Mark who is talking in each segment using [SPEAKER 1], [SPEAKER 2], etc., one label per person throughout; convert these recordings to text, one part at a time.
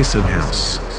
[SPEAKER 1] place of house.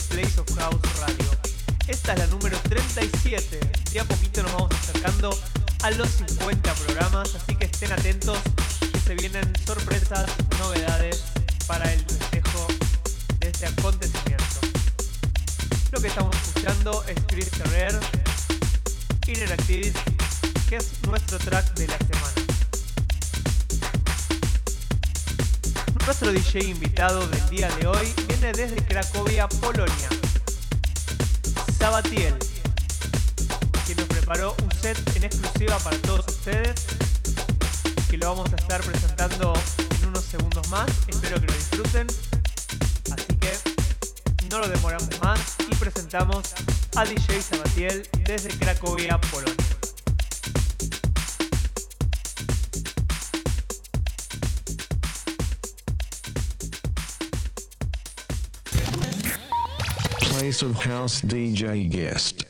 [SPEAKER 2] De Place of House Radio. Esta es la número 37, de a poquito nos vamos acercando a los 50 programas, así que estén atentos que se vienen sorpresas, novedades para el festejo de este acontecimiento. Lo que estamos escuchando es Chris Ferrer, Inner que es nuestro track de la semana. Nuestro DJ invitado del día de hoy viene desde Cracovia, Polonia. Sabatiel, quien nos preparó un set en exclusiva para todos ustedes, que lo vamos a estar presentando en unos segundos más. Espero que lo disfruten. Así que no lo demoramos más y presentamos a DJ Sabatiel desde Cracovia, Polonia.
[SPEAKER 1] Place of House DJ guest.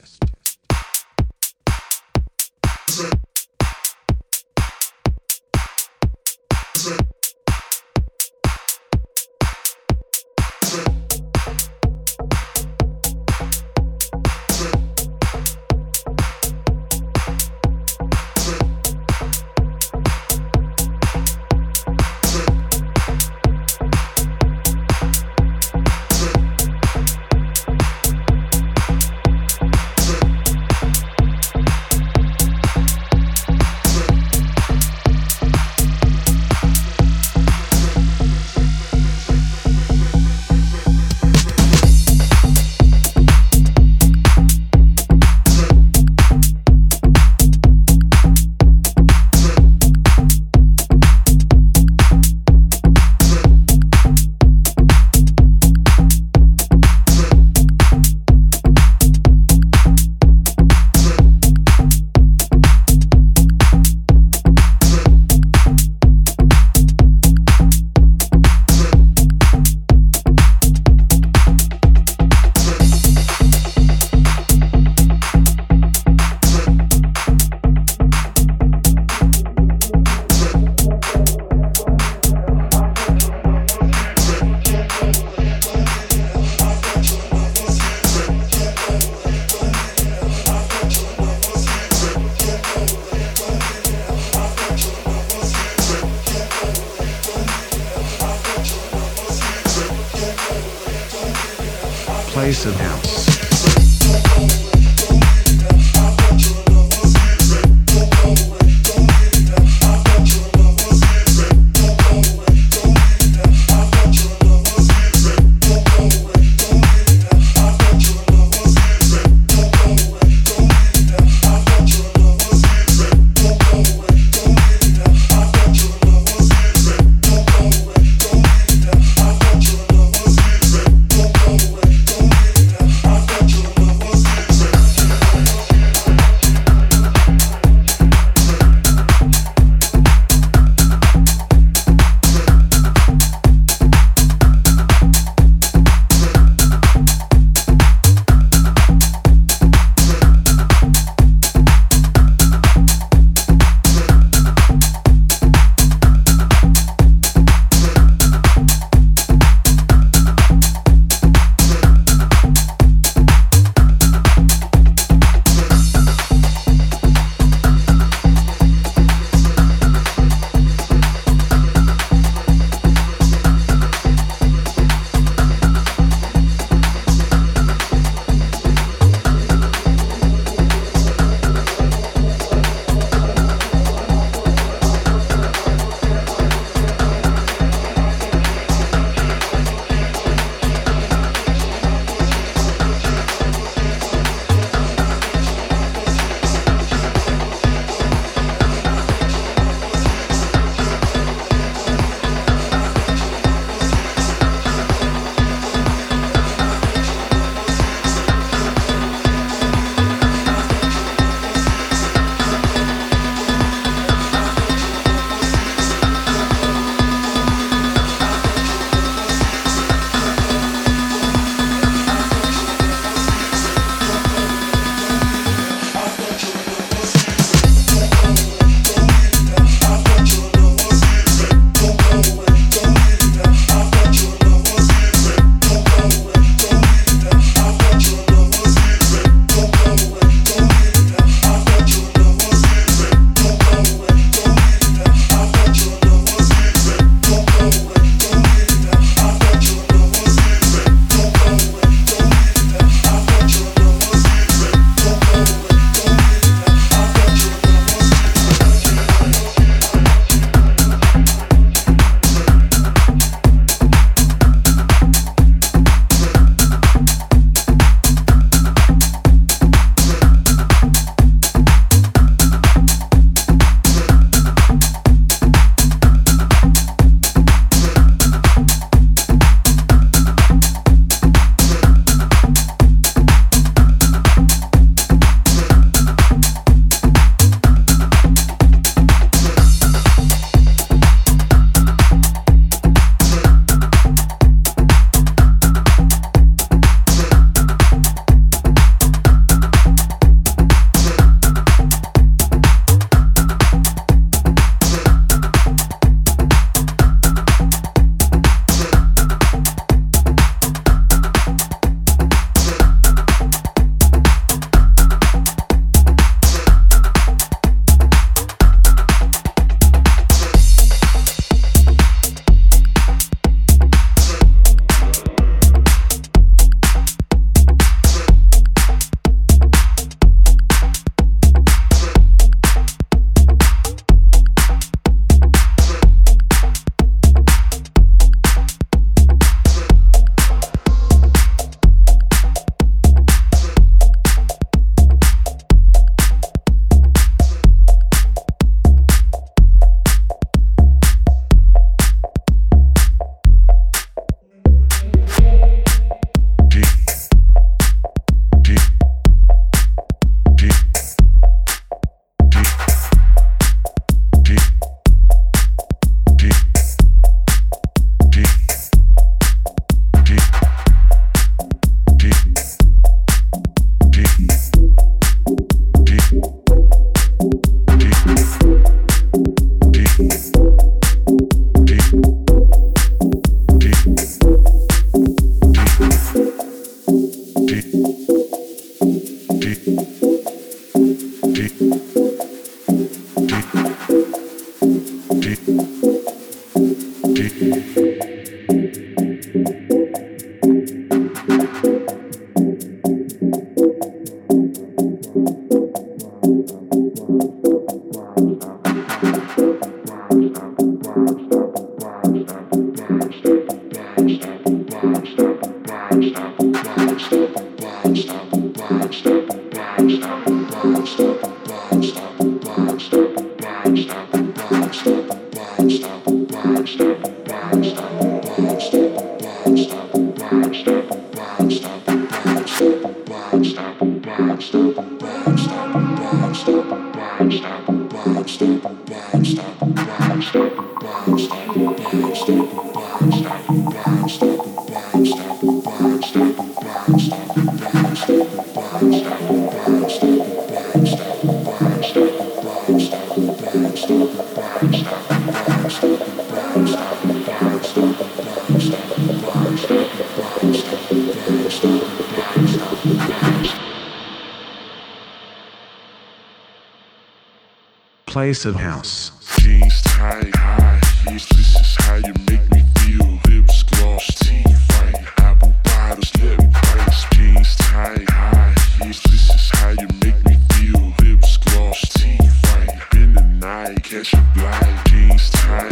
[SPEAKER 1] Place of house.
[SPEAKER 3] Jeans tie high heels. This is how you make me feel. Lips gloss, teeth white, apple bottles, lip price. Jeans tie high heels. This is how you make me feel. Lips gloss, teeth white. Been the night, catch a blind. Jeans
[SPEAKER 4] tie.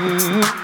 [SPEAKER 5] Mm-hmm.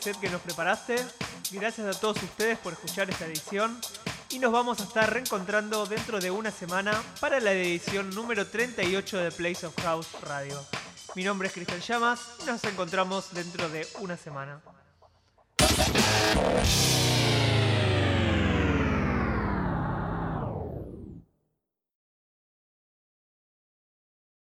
[SPEAKER 5] que nos preparaste. Gracias a todos ustedes por escuchar esta edición y nos vamos a estar reencontrando dentro de una semana para la edición número 38 de Place of House Radio. Mi nombre es Cristian Llamas y nos encontramos dentro de una semana.